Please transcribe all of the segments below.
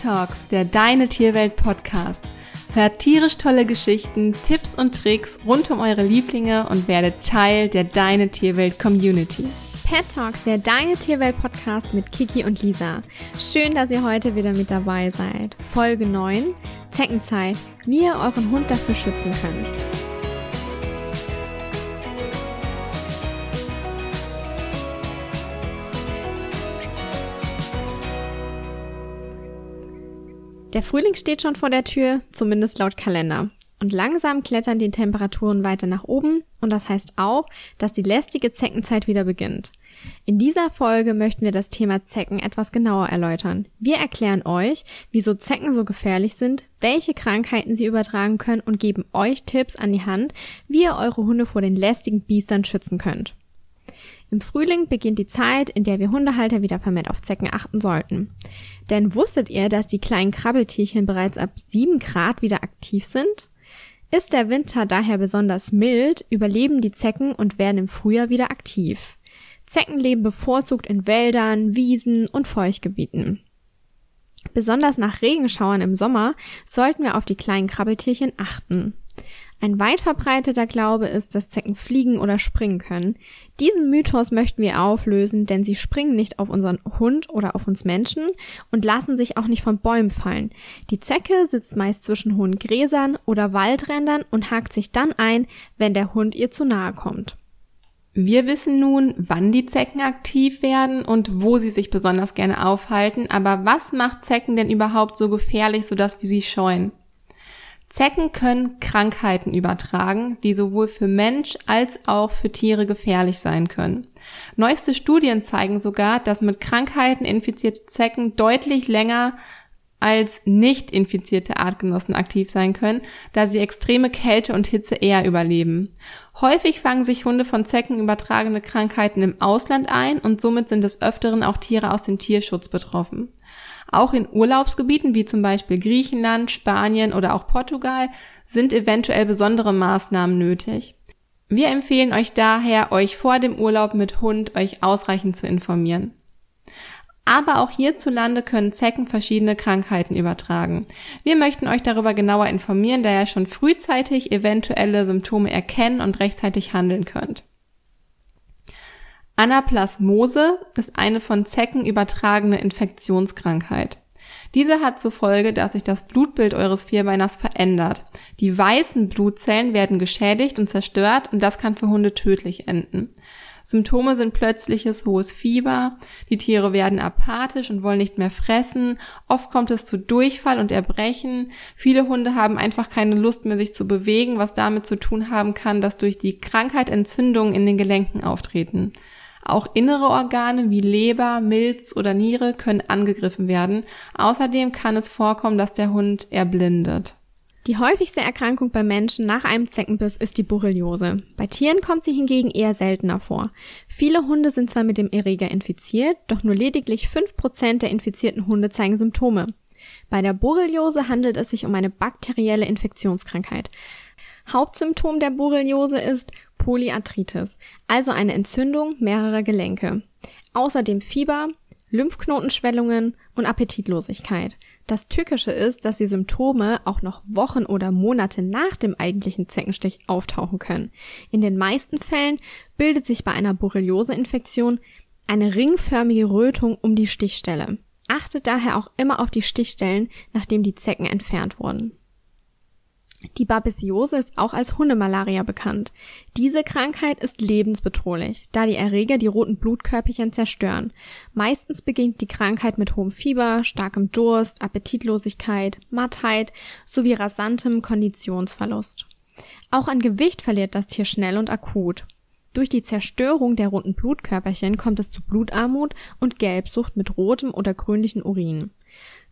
Talks, der Deine Tierwelt Podcast. Hört tierisch tolle Geschichten, Tipps und Tricks rund um eure Lieblinge und werdet Teil der Deine Tierwelt Community. Pet Talks, der Deine Tierwelt Podcast mit Kiki und Lisa. Schön, dass ihr heute wieder mit dabei seid. Folge 9, Zeckenzeit, wie ihr euren Hund dafür schützen könnt. Der Frühling steht schon vor der Tür, zumindest laut Kalender. Und langsam klettern die Temperaturen weiter nach oben und das heißt auch, dass die lästige Zeckenzeit wieder beginnt. In dieser Folge möchten wir das Thema Zecken etwas genauer erläutern. Wir erklären euch, wieso Zecken so gefährlich sind, welche Krankheiten sie übertragen können und geben euch Tipps an die Hand, wie ihr eure Hunde vor den lästigen Biestern schützen könnt. Im Frühling beginnt die Zeit, in der wir Hundehalter wieder vermehrt auf Zecken achten sollten. Denn wusstet ihr, dass die kleinen Krabbeltierchen bereits ab 7 Grad wieder aktiv sind? Ist der Winter daher besonders mild, überleben die Zecken und werden im Frühjahr wieder aktiv. Zecken leben bevorzugt in Wäldern, Wiesen und Feuchtgebieten. Besonders nach Regenschauern im Sommer sollten wir auf die kleinen Krabbeltierchen achten. Ein weit verbreiteter Glaube ist, dass Zecken fliegen oder springen können. Diesen Mythos möchten wir auflösen, denn sie springen nicht auf unseren Hund oder auf uns Menschen und lassen sich auch nicht von Bäumen fallen. Die Zecke sitzt meist zwischen hohen Gräsern oder Waldrändern und hakt sich dann ein, wenn der Hund ihr zu nahe kommt. Wir wissen nun, wann die Zecken aktiv werden und wo sie sich besonders gerne aufhalten, aber was macht Zecken denn überhaupt so gefährlich, sodass wir sie scheuen? Zecken können Krankheiten übertragen, die sowohl für Mensch als auch für Tiere gefährlich sein können. Neueste Studien zeigen sogar, dass mit Krankheiten infizierte Zecken deutlich länger als nicht infizierte Artgenossen aktiv sein können, da sie extreme Kälte und Hitze eher überleben. Häufig fangen sich Hunde von Zecken übertragene Krankheiten im Ausland ein und somit sind des Öfteren auch Tiere aus dem Tierschutz betroffen. Auch in Urlaubsgebieten wie zum Beispiel Griechenland, Spanien oder auch Portugal sind eventuell besondere Maßnahmen nötig. Wir empfehlen euch daher, euch vor dem Urlaub mit Hund euch ausreichend zu informieren. Aber auch hierzulande können Zecken verschiedene Krankheiten übertragen. Wir möchten euch darüber genauer informieren, da ihr schon frühzeitig eventuelle Symptome erkennen und rechtzeitig handeln könnt. Anaplasmose ist eine von Zecken übertragene Infektionskrankheit. Diese hat zur Folge, dass sich das Blutbild eures Vierbeiners verändert. Die weißen Blutzellen werden geschädigt und zerstört und das kann für Hunde tödlich enden. Symptome sind plötzliches hohes Fieber, die Tiere werden apathisch und wollen nicht mehr fressen, oft kommt es zu Durchfall und Erbrechen, viele Hunde haben einfach keine Lust mehr sich zu bewegen, was damit zu tun haben kann, dass durch die Krankheit Entzündungen in den Gelenken auftreten. Auch innere Organe wie Leber, Milz oder Niere können angegriffen werden. Außerdem kann es vorkommen, dass der Hund erblindet. Die häufigste Erkrankung bei Menschen nach einem Zeckenbiss ist die Borreliose. Bei Tieren kommt sie hingegen eher seltener vor. Viele Hunde sind zwar mit dem Erreger infiziert, doch nur lediglich 5% der infizierten Hunde zeigen Symptome. Bei der Borreliose handelt es sich um eine bakterielle Infektionskrankheit. Hauptsymptom der Borreliose ist Polyarthritis, also eine Entzündung mehrerer Gelenke. Außerdem Fieber, Lymphknotenschwellungen und Appetitlosigkeit. Das Tückische ist, dass die Symptome auch noch Wochen oder Monate nach dem eigentlichen Zeckenstich auftauchen können. In den meisten Fällen bildet sich bei einer Borreliose-Infektion eine ringförmige Rötung um die Stichstelle. Achtet daher auch immer auf die Stichstellen, nachdem die Zecken entfernt wurden. Die Babesiose ist auch als Hundemalaria bekannt. Diese Krankheit ist lebensbedrohlich, da die Erreger die roten Blutkörperchen zerstören. Meistens beginnt die Krankheit mit hohem Fieber, starkem Durst, Appetitlosigkeit, Mattheit sowie rasantem Konditionsverlust. Auch an Gewicht verliert das Tier schnell und akut. Durch die Zerstörung der roten Blutkörperchen kommt es zu Blutarmut und Gelbsucht mit rotem oder grünlichen Urin.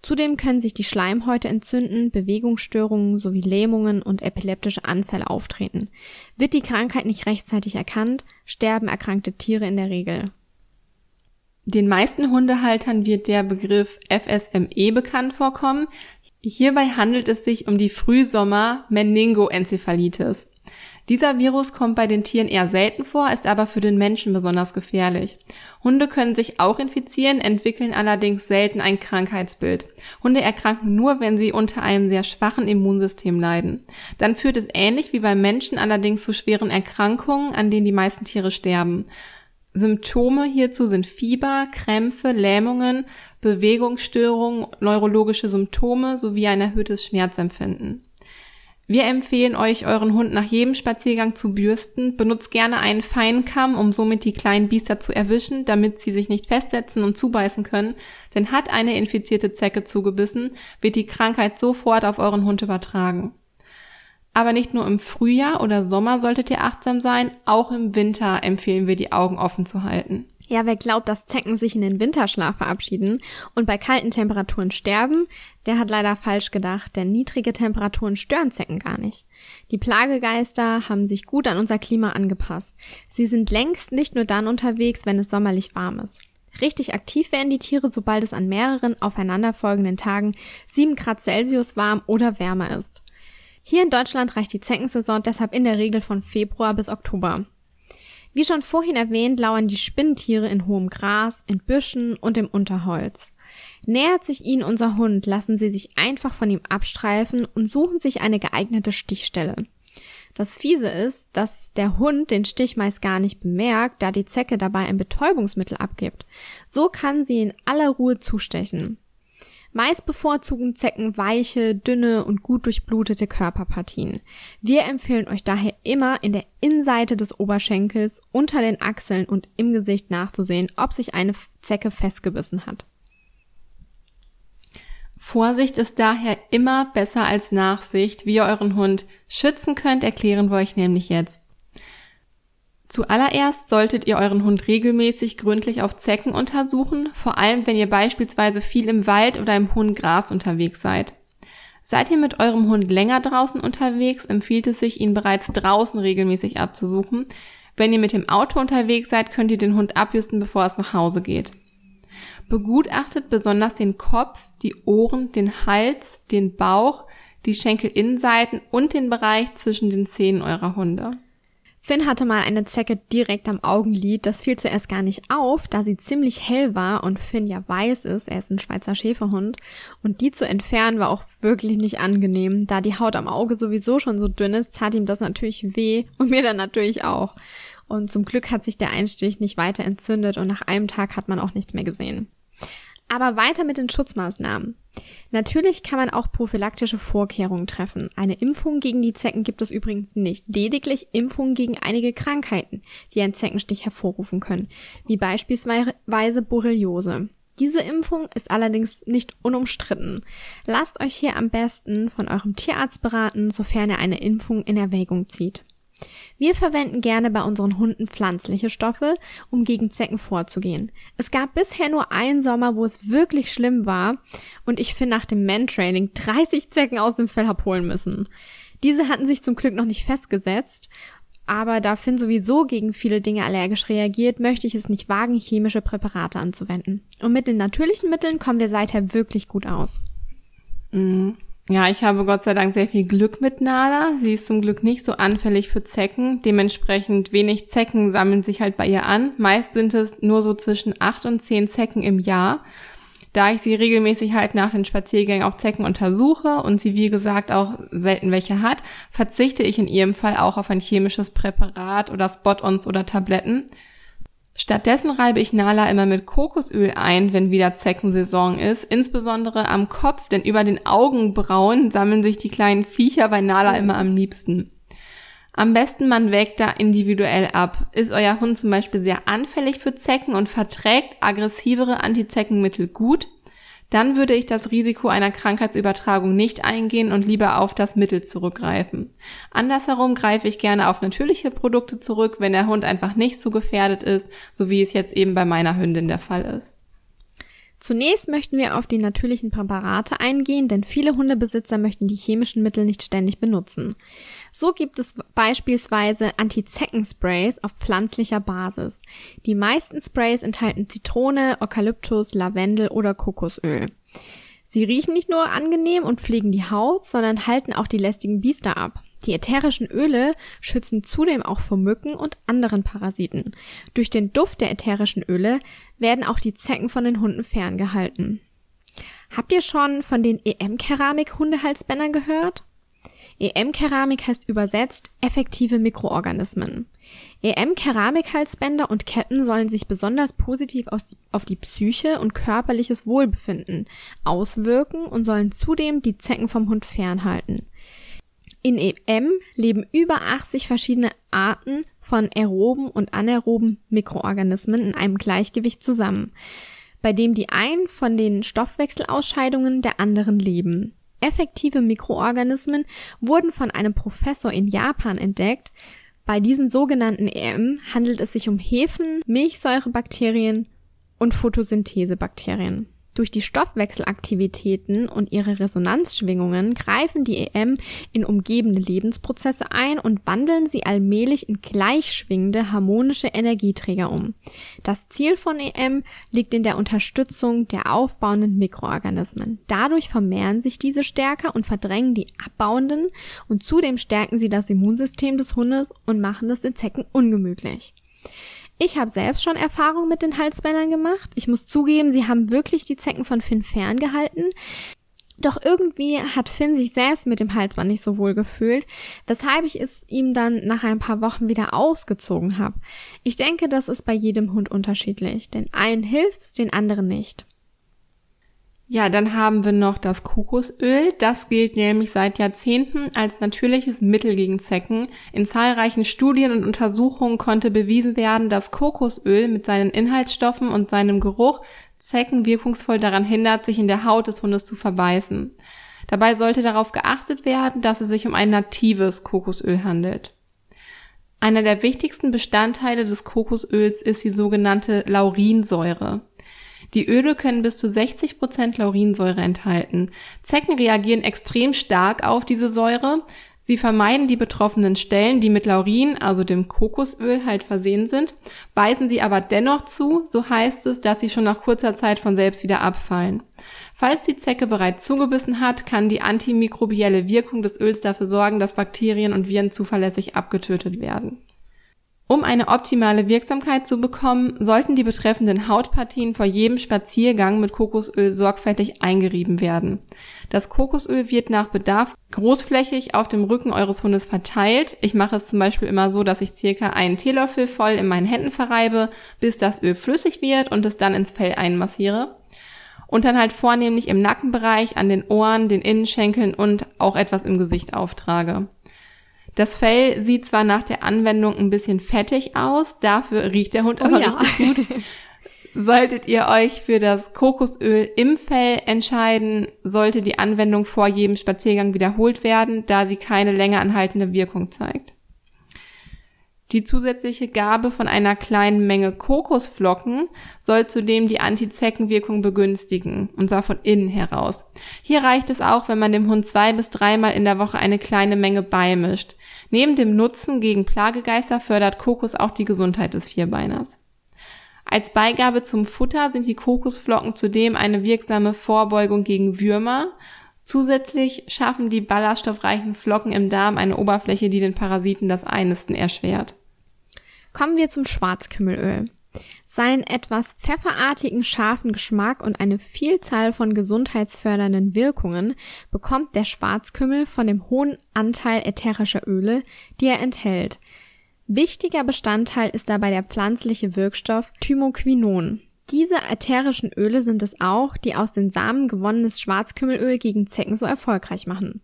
Zudem können sich die Schleimhäute entzünden, Bewegungsstörungen sowie Lähmungen und epileptische Anfälle auftreten. Wird die Krankheit nicht rechtzeitig erkannt, sterben erkrankte Tiere in der Regel. Den meisten Hundehaltern wird der Begriff FSME bekannt vorkommen. Hierbei handelt es sich um die Frühsommer Meningoenzephalitis. Dieser Virus kommt bei den Tieren eher selten vor, ist aber für den Menschen besonders gefährlich. Hunde können sich auch infizieren, entwickeln allerdings selten ein Krankheitsbild. Hunde erkranken nur, wenn sie unter einem sehr schwachen Immunsystem leiden. Dann führt es ähnlich wie beim Menschen allerdings zu schweren Erkrankungen, an denen die meisten Tiere sterben. Symptome hierzu sind Fieber, Krämpfe, Lähmungen, Bewegungsstörungen, neurologische Symptome sowie ein erhöhtes Schmerzempfinden. Wir empfehlen euch, euren Hund nach jedem Spaziergang zu bürsten. Benutzt gerne einen Feinkamm, um somit die kleinen Biester zu erwischen, damit sie sich nicht festsetzen und zubeißen können. Denn hat eine infizierte Zecke zugebissen, wird die Krankheit sofort auf euren Hund übertragen. Aber nicht nur im Frühjahr oder Sommer solltet ihr achtsam sein, auch im Winter empfehlen wir die Augen offen zu halten. Ja, wer glaubt, dass Zecken sich in den Winterschlaf verabschieden und bei kalten Temperaturen sterben, der hat leider falsch gedacht, denn niedrige Temperaturen stören Zecken gar nicht. Die Plagegeister haben sich gut an unser Klima angepasst. Sie sind längst nicht nur dann unterwegs, wenn es sommerlich warm ist. Richtig aktiv werden die Tiere, sobald es an mehreren aufeinanderfolgenden Tagen 7 Grad Celsius warm oder wärmer ist. Hier in Deutschland reicht die Zeckensaison deshalb in der Regel von Februar bis Oktober. Wie schon vorhin erwähnt, lauern die Spinntiere in hohem Gras, in Büschen und im Unterholz. Nähert sich ihnen unser Hund, lassen sie sich einfach von ihm abstreifen und suchen sich eine geeignete Stichstelle. Das Fiese ist, dass der Hund den Stich meist gar nicht bemerkt, da die Zecke dabei ein Betäubungsmittel abgibt. So kann sie in aller Ruhe zustechen. Meist bevorzugen Zecken weiche, dünne und gut durchblutete Körperpartien. Wir empfehlen euch daher immer in der Innenseite des Oberschenkels, unter den Achseln und im Gesicht nachzusehen, ob sich eine Zecke festgebissen hat. Vorsicht ist daher immer besser als Nachsicht. Wie ihr euren Hund schützen könnt, erklären wir euch nämlich jetzt. Zuallererst solltet ihr euren Hund regelmäßig gründlich auf Zecken untersuchen, vor allem wenn ihr beispielsweise viel im Wald oder im hohen Gras unterwegs seid. Seid ihr mit eurem Hund länger draußen unterwegs, empfiehlt es sich, ihn bereits draußen regelmäßig abzusuchen. Wenn ihr mit dem Auto unterwegs seid, könnt ihr den Hund abjusten, bevor es nach Hause geht. Begutachtet besonders den Kopf, die Ohren, den Hals, den Bauch, die Schenkelinnenseiten und den Bereich zwischen den Zähnen eurer Hunde. Finn hatte mal eine Zecke direkt am Augenlid. Das fiel zuerst gar nicht auf, da sie ziemlich hell war und Finn ja weiß ist, er ist ein Schweizer Schäferhund. Und die zu entfernen war auch wirklich nicht angenehm. Da die Haut am Auge sowieso schon so dünn ist, tat ihm das natürlich weh und mir dann natürlich auch. Und zum Glück hat sich der Einstich nicht weiter entzündet und nach einem Tag hat man auch nichts mehr gesehen. Aber weiter mit den Schutzmaßnahmen. Natürlich kann man auch prophylaktische Vorkehrungen treffen. Eine Impfung gegen die Zecken gibt es übrigens nicht. Lediglich Impfungen gegen einige Krankheiten, die einen Zeckenstich hervorrufen können, wie beispielsweise Borreliose. Diese Impfung ist allerdings nicht unumstritten. Lasst euch hier am besten von eurem Tierarzt beraten, sofern er eine Impfung in Erwägung zieht. Wir verwenden gerne bei unseren Hunden pflanzliche Stoffe, um gegen Zecken vorzugehen. Es gab bisher nur einen Sommer, wo es wirklich schlimm war und ich finde nach dem Man-Training 30 Zecken aus dem Fell hab holen müssen. Diese hatten sich zum Glück noch nicht festgesetzt, aber da Finn sowieso gegen viele Dinge allergisch reagiert, möchte ich es nicht wagen, chemische Präparate anzuwenden. Und mit den natürlichen Mitteln kommen wir seither wirklich gut aus. Mhm. Ja, ich habe Gott sei Dank sehr viel Glück mit Nala. Sie ist zum Glück nicht so anfällig für Zecken. Dementsprechend wenig Zecken sammeln sich halt bei ihr an. Meist sind es nur so zwischen acht und zehn Zecken im Jahr. Da ich sie regelmäßig halt nach den Spaziergängen auf Zecken untersuche und sie wie gesagt auch selten welche hat, verzichte ich in ihrem Fall auch auf ein chemisches Präparat oder Spot-ons oder Tabletten. Stattdessen reibe ich Nala immer mit Kokosöl ein, wenn wieder Zeckensaison ist, insbesondere am Kopf, denn über den Augenbrauen sammeln sich die kleinen Viecher bei Nala immer am liebsten. Am besten man wägt da individuell ab. Ist euer Hund zum Beispiel sehr anfällig für Zecken und verträgt aggressivere Antizeckenmittel gut, dann würde ich das Risiko einer Krankheitsübertragung nicht eingehen und lieber auf das Mittel zurückgreifen. Andersherum greife ich gerne auf natürliche Produkte zurück, wenn der Hund einfach nicht so gefährdet ist, so wie es jetzt eben bei meiner Hündin der Fall ist. Zunächst möchten wir auf die natürlichen Präparate eingehen, denn viele Hundebesitzer möchten die chemischen Mittel nicht ständig benutzen. So gibt es beispielsweise Anti-Zecken-Sprays auf pflanzlicher Basis. Die meisten Sprays enthalten Zitrone, Eukalyptus, Lavendel oder Kokosöl. Sie riechen nicht nur angenehm und pflegen die Haut, sondern halten auch die lästigen Biester ab. Die ätherischen Öle schützen zudem auch vor Mücken und anderen Parasiten. Durch den Duft der ätherischen Öle werden auch die Zecken von den Hunden ferngehalten. Habt ihr schon von den EM-Keramik-Hundehalsbändern gehört? EM-Keramik heißt übersetzt effektive Mikroorganismen. EM-Keramikhalsbänder und Ketten sollen sich besonders positiv auf die Psyche und körperliches Wohlbefinden auswirken und sollen zudem die Zecken vom Hund fernhalten. In EM leben über 80 verschiedene Arten von aeroben und anaeroben Mikroorganismen in einem Gleichgewicht zusammen, bei dem die einen von den Stoffwechselausscheidungen der anderen leben. Effektive Mikroorganismen wurden von einem Professor in Japan entdeckt. Bei diesen sogenannten EM handelt es sich um Hefen, Milchsäurebakterien und Photosynthesebakterien. Durch die Stoffwechselaktivitäten und ihre Resonanzschwingungen greifen die EM in umgebende Lebensprozesse ein und wandeln sie allmählich in gleichschwingende harmonische Energieträger um. Das Ziel von EM liegt in der Unterstützung der aufbauenden Mikroorganismen. Dadurch vermehren sich diese stärker und verdrängen die abbauenden und zudem stärken sie das Immunsystem des Hundes und machen den Zecken ungemütlich. Ich habe selbst schon Erfahrung mit den Halsbändern gemacht. Ich muss zugeben, sie haben wirklich die Zecken von Finn ferngehalten. Doch irgendwie hat Finn sich selbst mit dem Halsband nicht so wohl gefühlt, weshalb ich es ihm dann nach ein paar Wochen wieder ausgezogen habe. Ich denke, das ist bei jedem Hund unterschiedlich. Den einen hilft's, den anderen nicht. Ja, dann haben wir noch das Kokosöl. Das gilt nämlich seit Jahrzehnten als natürliches Mittel gegen Zecken. In zahlreichen Studien und Untersuchungen konnte bewiesen werden, dass Kokosöl mit seinen Inhaltsstoffen und seinem Geruch Zecken wirkungsvoll daran hindert, sich in der Haut des Hundes zu verbeißen. Dabei sollte darauf geachtet werden, dass es sich um ein natives Kokosöl handelt. Einer der wichtigsten Bestandteile des Kokosöls ist die sogenannte Laurinsäure. Die Öle können bis zu 60 Prozent Laurinsäure enthalten. Zecken reagieren extrem stark auf diese Säure. Sie vermeiden die betroffenen Stellen, die mit Laurin, also dem Kokosöl, halt versehen sind, beißen sie aber dennoch zu, so heißt es, dass sie schon nach kurzer Zeit von selbst wieder abfallen. Falls die Zecke bereits zugebissen hat, kann die antimikrobielle Wirkung des Öls dafür sorgen, dass Bakterien und Viren zuverlässig abgetötet werden. Um eine optimale Wirksamkeit zu bekommen, sollten die betreffenden Hautpartien vor jedem Spaziergang mit Kokosöl sorgfältig eingerieben werden. Das Kokosöl wird nach Bedarf großflächig auf dem Rücken eures Hundes verteilt. Ich mache es zum Beispiel immer so, dass ich circa einen Teelöffel voll in meinen Händen verreibe, bis das Öl flüssig wird und es dann ins Fell einmassiere. Und dann halt vornehmlich im Nackenbereich, an den Ohren, den Innenschenkeln und auch etwas im Gesicht auftrage. Das Fell sieht zwar nach der Anwendung ein bisschen fettig aus, dafür riecht der Hund oh aber ja. richtig gut. Solltet ihr euch für das Kokosöl im Fell entscheiden, sollte die Anwendung vor jedem Spaziergang wiederholt werden, da sie keine länger anhaltende Wirkung zeigt. Die zusätzliche Gabe von einer kleinen Menge Kokosflocken soll zudem die Antizeckenwirkung begünstigen, und zwar von innen heraus. Hier reicht es auch, wenn man dem Hund zwei bis dreimal in der Woche eine kleine Menge beimischt. Neben dem Nutzen gegen Plagegeister fördert Kokos auch die Gesundheit des Vierbeiners. Als Beigabe zum Futter sind die Kokosflocken zudem eine wirksame Vorbeugung gegen Würmer. Zusätzlich schaffen die ballaststoffreichen Flocken im Darm eine Oberfläche, die den Parasiten das Einnisten erschwert. Kommen wir zum Schwarzkümmelöl. Seinen etwas pfefferartigen scharfen Geschmack und eine Vielzahl von gesundheitsfördernden Wirkungen bekommt der Schwarzkümmel von dem hohen Anteil ätherischer Öle, die er enthält. Wichtiger Bestandteil ist dabei der pflanzliche Wirkstoff Thymoquinon. Diese ätherischen Öle sind es auch, die aus den Samen gewonnenes Schwarzkümmelöl gegen Zecken so erfolgreich machen.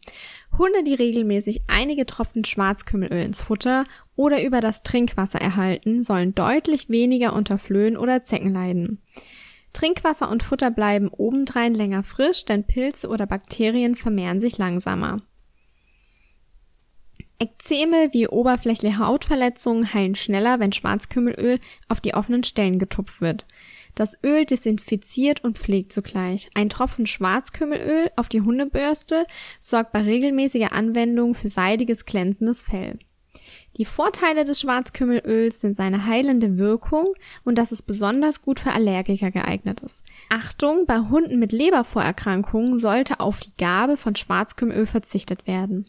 Hunde, die regelmäßig einige Tropfen Schwarzkümmelöl ins Futter oder über das Trinkwasser erhalten, sollen deutlich weniger unter Flöhen oder Zecken leiden. Trinkwasser und Futter bleiben obendrein länger frisch, denn Pilze oder Bakterien vermehren sich langsamer. Ekzeme wie oberflächliche Hautverletzungen heilen schneller, wenn Schwarzkümmelöl auf die offenen Stellen getupft wird. Das Öl desinfiziert und pflegt zugleich. Ein Tropfen Schwarzkümmelöl auf die Hundebürste sorgt bei regelmäßiger Anwendung für seidiges, glänzendes Fell. Die Vorteile des Schwarzkümmelöls sind seine heilende Wirkung und dass es besonders gut für Allergiker geeignet ist. Achtung, bei Hunden mit Lebervorerkrankungen sollte auf die Gabe von Schwarzkümmelöl verzichtet werden.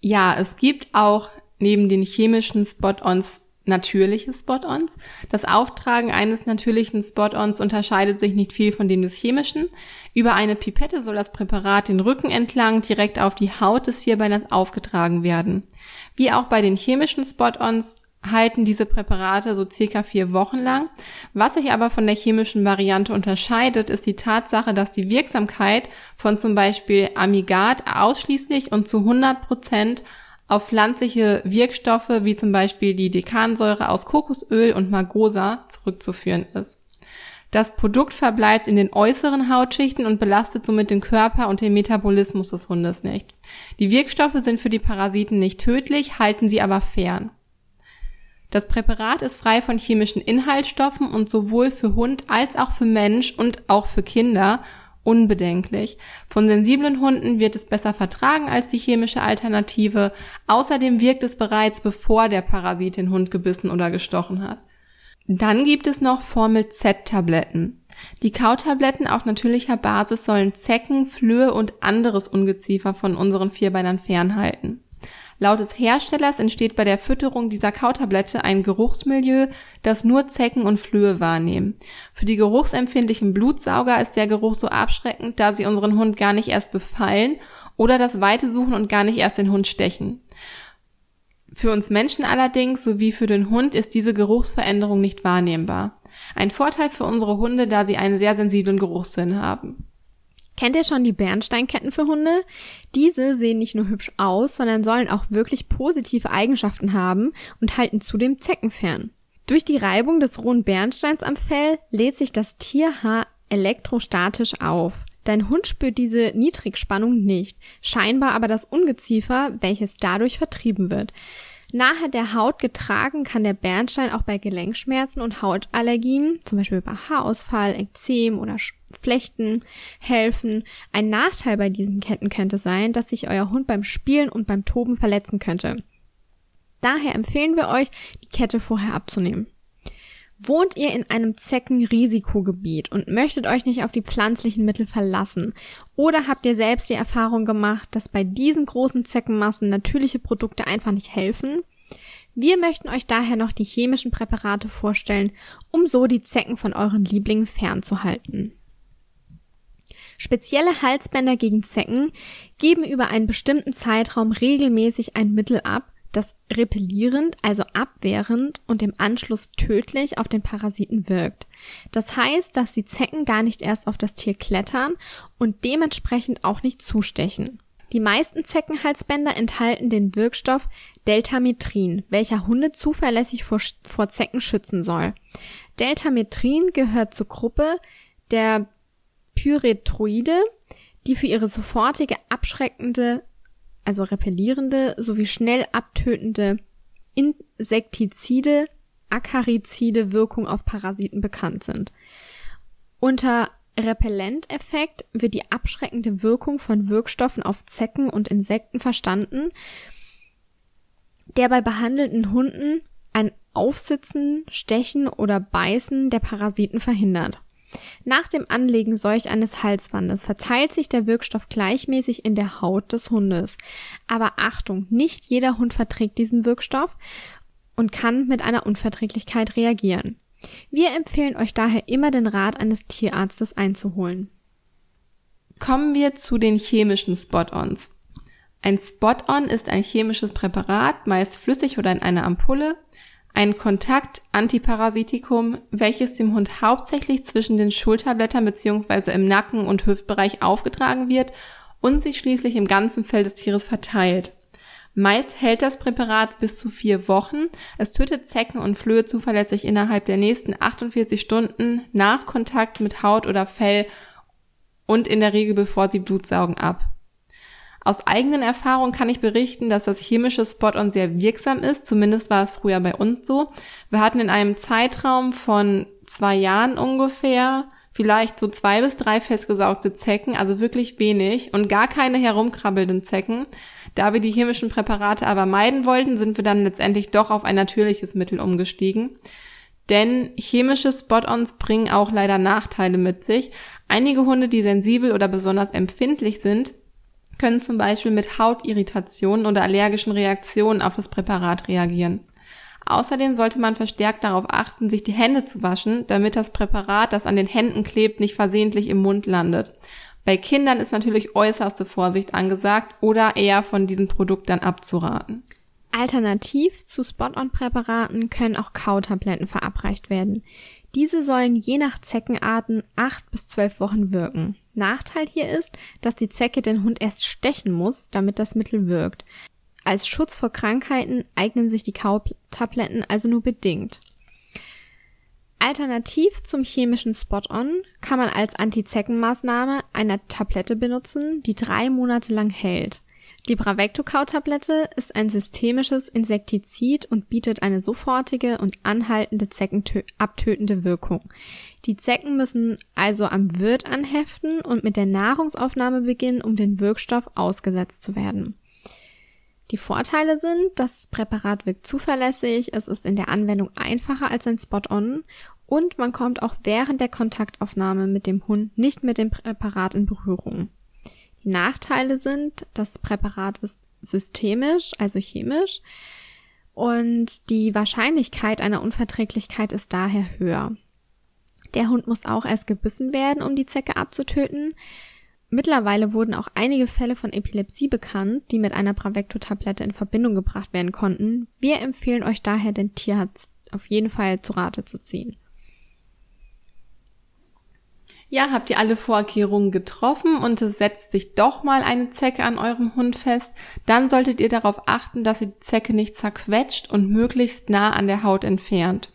Ja, es gibt auch neben den chemischen Spot-ons natürliche Spot-ons. Das Auftragen eines natürlichen Spot-ons unterscheidet sich nicht viel von dem des chemischen. Über eine Pipette soll das Präparat den Rücken entlang direkt auf die Haut des Vierbeiners aufgetragen werden. Wie auch bei den chemischen Spot-ons halten diese Präparate so circa vier Wochen lang. Was sich aber von der chemischen Variante unterscheidet, ist die Tatsache, dass die Wirksamkeit von zum Beispiel Amigat ausschließlich und zu 100 Prozent auf pflanzliche Wirkstoffe wie zum Beispiel die Dekansäure aus Kokosöl und Margosa zurückzuführen ist. Das Produkt verbleibt in den äußeren Hautschichten und belastet somit den Körper und den Metabolismus des Hundes nicht. Die Wirkstoffe sind für die Parasiten nicht tödlich, halten sie aber fern. Das Präparat ist frei von chemischen Inhaltsstoffen und sowohl für Hund als auch für Mensch und auch für Kinder unbedenklich. Von sensiblen Hunden wird es besser vertragen als die chemische Alternative. Außerdem wirkt es bereits, bevor der Parasit den Hund gebissen oder gestochen hat. Dann gibt es noch Formel Z-Tabletten. Die Kautabletten auf natürlicher Basis sollen Zecken, Flöhe und anderes Ungeziefer von unseren Vierbeinern fernhalten. Laut des Herstellers entsteht bei der Fütterung dieser Kautablette ein Geruchsmilieu, das nur Zecken und Flöhe wahrnehmen. Für die geruchsempfindlichen Blutsauger ist der Geruch so abschreckend, da sie unseren Hund gar nicht erst befallen oder das Weite suchen und gar nicht erst den Hund stechen. Für uns Menschen allerdings sowie für den Hund ist diese Geruchsveränderung nicht wahrnehmbar. Ein Vorteil für unsere Hunde, da sie einen sehr sensiblen Geruchssinn haben. Kennt ihr schon die Bernsteinketten für Hunde? Diese sehen nicht nur hübsch aus, sondern sollen auch wirklich positive Eigenschaften haben und halten zudem Zecken fern. Durch die Reibung des rohen Bernsteins am Fell lädt sich das Tierhaar elektrostatisch auf. Dein Hund spürt diese Niedrigspannung nicht, scheinbar aber das Ungeziefer, welches dadurch vertrieben wird. Nahe der Haut getragen kann der Bernstein auch bei Gelenkschmerzen und Hautallergien, zum Beispiel bei Haarausfall, Ekzem oder Flechten, helfen. Ein Nachteil bei diesen Ketten könnte sein, dass sich euer Hund beim Spielen und beim Toben verletzen könnte. Daher empfehlen wir euch, die Kette vorher abzunehmen. Wohnt ihr in einem Zeckenrisikogebiet und möchtet euch nicht auf die pflanzlichen Mittel verlassen? Oder habt ihr selbst die Erfahrung gemacht, dass bei diesen großen Zeckenmassen natürliche Produkte einfach nicht helfen? Wir möchten euch daher noch die chemischen Präparate vorstellen, um so die Zecken von euren Lieblingen fernzuhalten. Spezielle Halsbänder gegen Zecken geben über einen bestimmten Zeitraum regelmäßig ein Mittel ab, das repellierend, also abwehrend und im Anschluss tödlich auf den Parasiten wirkt. Das heißt, dass die Zecken gar nicht erst auf das Tier klettern und dementsprechend auch nicht zustechen. Die meisten Zeckenhalsbänder enthalten den Wirkstoff Deltametrin, welcher Hunde zuverlässig vor, vor Zecken schützen soll. Deltametrin gehört zur Gruppe der Pyrethroide, die für ihre sofortige abschreckende also repellierende sowie schnell abtötende Insektizide, Akarizide Wirkung auf Parasiten bekannt sind. Unter Repellenteffekt wird die abschreckende Wirkung von Wirkstoffen auf Zecken und Insekten verstanden, der bei behandelten Hunden ein Aufsitzen, Stechen oder Beißen der Parasiten verhindert. Nach dem Anlegen solch eines Halsbandes verteilt sich der Wirkstoff gleichmäßig in der Haut des Hundes. Aber Achtung, nicht jeder Hund verträgt diesen Wirkstoff und kann mit einer Unverträglichkeit reagieren. Wir empfehlen euch daher immer den Rat eines Tierarztes einzuholen. Kommen wir zu den chemischen Spot-ons. Ein Spot-on ist ein chemisches Präparat, meist flüssig oder in einer Ampulle, ein Kontakt-Antiparasitikum, welches dem Hund hauptsächlich zwischen den Schulterblättern bzw. im Nacken- und Hüftbereich aufgetragen wird und sich schließlich im ganzen Fell des Tieres verteilt. Meist hält das Präparat bis zu vier Wochen. Es tötet Zecken und Flöhe zuverlässig innerhalb der nächsten 48 Stunden nach Kontakt mit Haut oder Fell und in der Regel bevor sie Blut saugen ab. Aus eigenen Erfahrungen kann ich berichten, dass das chemische Spot-on sehr wirksam ist. Zumindest war es früher bei uns so. Wir hatten in einem Zeitraum von zwei Jahren ungefähr vielleicht so zwei bis drei festgesaugte Zecken, also wirklich wenig und gar keine herumkrabbelnden Zecken. Da wir die chemischen Präparate aber meiden wollten, sind wir dann letztendlich doch auf ein natürliches Mittel umgestiegen. Denn chemische Spot-ons bringen auch leider Nachteile mit sich. Einige Hunde, die sensibel oder besonders empfindlich sind, können zum Beispiel mit Hautirritationen oder allergischen Reaktionen auf das Präparat reagieren. Außerdem sollte man verstärkt darauf achten, sich die Hände zu waschen, damit das Präparat, das an den Händen klebt, nicht versehentlich im Mund landet. Bei Kindern ist natürlich äußerste Vorsicht angesagt oder eher von diesem Produkt dann abzuraten. Alternativ zu Spot-on-Präparaten können auch Kautabletten verabreicht werden. Diese sollen je nach Zeckenarten acht bis zwölf Wochen wirken. Nachteil hier ist, dass die Zecke den Hund erst stechen muss, damit das Mittel wirkt. Als Schutz vor Krankheiten eignen sich die Kautabletten also nur bedingt. Alternativ zum chemischen Spot-on kann man als Antizeckenmaßnahme eine Tablette benutzen, die drei Monate lang hält. Die Bravecto-Kautablette ist ein systemisches Insektizid und bietet eine sofortige und anhaltende zeckenabtötende Wirkung. Die Zecken müssen also am Wirt anheften und mit der Nahrungsaufnahme beginnen, um den Wirkstoff ausgesetzt zu werden. Die Vorteile sind, das Präparat wirkt zuverlässig, es ist in der Anwendung einfacher als ein Spot-on und man kommt auch während der Kontaktaufnahme mit dem Hund nicht mit dem Präparat in Berührung. Nachteile sind, das Präparat ist systemisch, also chemisch, und die Wahrscheinlichkeit einer Unverträglichkeit ist daher höher. Der Hund muss auch erst gebissen werden, um die Zecke abzutöten. Mittlerweile wurden auch einige Fälle von Epilepsie bekannt, die mit einer Bravecto-Tablette in Verbindung gebracht werden konnten. Wir empfehlen euch daher, den Tierarzt auf jeden Fall zu Rate zu ziehen. Ja, habt ihr alle Vorkehrungen getroffen und es setzt sich doch mal eine Zecke an eurem Hund fest, dann solltet ihr darauf achten, dass ihr die Zecke nicht zerquetscht und möglichst nah an der Haut entfernt.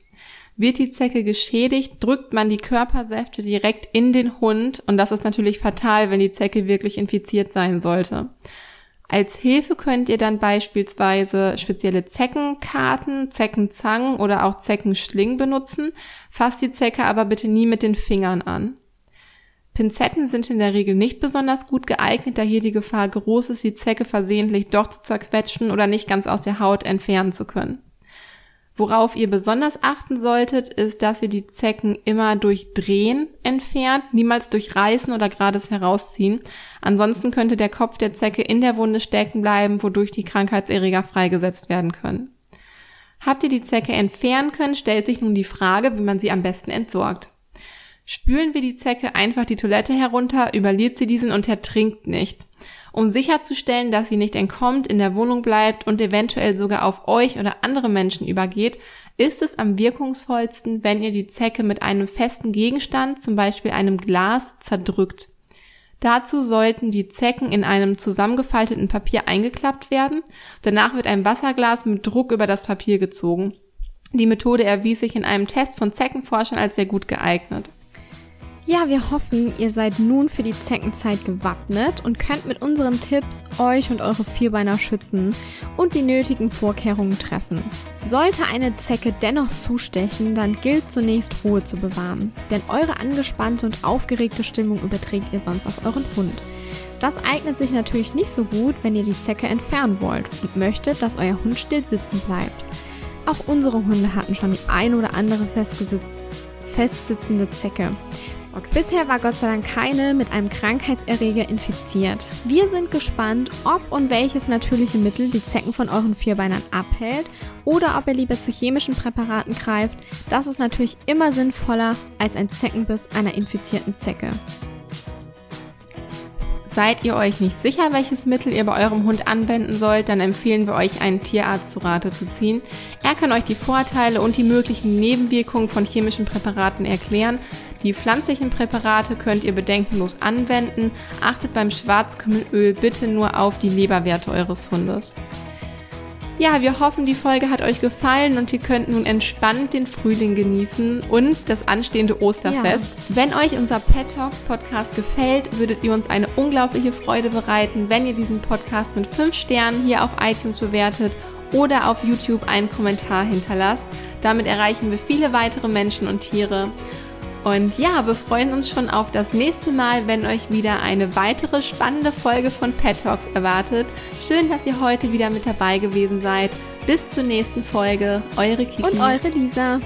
Wird die Zecke geschädigt, drückt man die Körpersäfte direkt in den Hund und das ist natürlich fatal, wenn die Zecke wirklich infiziert sein sollte. Als Hilfe könnt ihr dann beispielsweise spezielle Zeckenkarten, Zeckenzangen oder auch Zeckenschlingen benutzen. Fasst die Zecke aber bitte nie mit den Fingern an. Pinzetten sind in der Regel nicht besonders gut geeignet, da hier die Gefahr groß ist, die Zecke versehentlich doch zu zerquetschen oder nicht ganz aus der Haut entfernen zu können. Worauf ihr besonders achten solltet, ist, dass ihr die Zecken immer durch Drehen entfernt, niemals durch Reißen oder gerades Herausziehen. Ansonsten könnte der Kopf der Zecke in der Wunde stecken bleiben, wodurch die Krankheitserreger freigesetzt werden können. Habt ihr die Zecke entfernen können, stellt sich nun die Frage, wie man sie am besten entsorgt. Spülen wir die Zecke einfach die Toilette herunter, überlebt sie diesen und ertrinkt nicht. Um sicherzustellen, dass sie nicht entkommt, in der Wohnung bleibt und eventuell sogar auf euch oder andere Menschen übergeht, ist es am wirkungsvollsten, wenn ihr die Zecke mit einem festen Gegenstand, zum Beispiel einem Glas, zerdrückt. Dazu sollten die Zecken in einem zusammengefalteten Papier eingeklappt werden. Danach wird ein Wasserglas mit Druck über das Papier gezogen. Die Methode erwies sich in einem Test von Zeckenforschern als sehr gut geeignet. Ja, wir hoffen, ihr seid nun für die Zeckenzeit gewappnet und könnt mit unseren Tipps euch und eure Vierbeiner schützen und die nötigen Vorkehrungen treffen. Sollte eine Zecke dennoch zustechen, dann gilt zunächst Ruhe zu bewahren, denn eure angespannte und aufgeregte Stimmung überträgt ihr sonst auf euren Hund. Das eignet sich natürlich nicht so gut, wenn ihr die Zecke entfernen wollt und möchtet, dass euer Hund still sitzen bleibt. Auch unsere Hunde hatten schon die ein oder andere festsitzende Zecke. Okay. Bisher war Gott sei Dank keine mit einem Krankheitserreger infiziert. Wir sind gespannt, ob und welches natürliche Mittel die Zecken von euren Vierbeinern abhält oder ob ihr lieber zu chemischen Präparaten greift. Das ist natürlich immer sinnvoller als ein Zeckenbiss einer infizierten Zecke. Seid ihr euch nicht sicher, welches Mittel ihr bei eurem Hund anwenden sollt, dann empfehlen wir euch, einen Tierarzt zu Rate zu ziehen. Er kann euch die Vorteile und die möglichen Nebenwirkungen von chemischen Präparaten erklären. Die pflanzlichen Präparate könnt ihr bedenkenlos anwenden. Achtet beim Schwarzkümmelöl bitte nur auf die Leberwerte eures Hundes. Ja, wir hoffen, die Folge hat euch gefallen und ihr könnt nun entspannt den Frühling genießen und das anstehende Osterfest. Ja. Wenn euch unser Pet Talks Podcast gefällt, würdet ihr uns eine unglaubliche Freude bereiten, wenn ihr diesen Podcast mit 5 Sternen hier auf iTunes bewertet oder auf YouTube einen Kommentar hinterlasst. Damit erreichen wir viele weitere Menschen und Tiere. Und ja, wir freuen uns schon auf das nächste Mal, wenn euch wieder eine weitere spannende Folge von Pet Talks erwartet. Schön, dass ihr heute wieder mit dabei gewesen seid. Bis zur nächsten Folge. Eure Kiki. Und eure Lisa.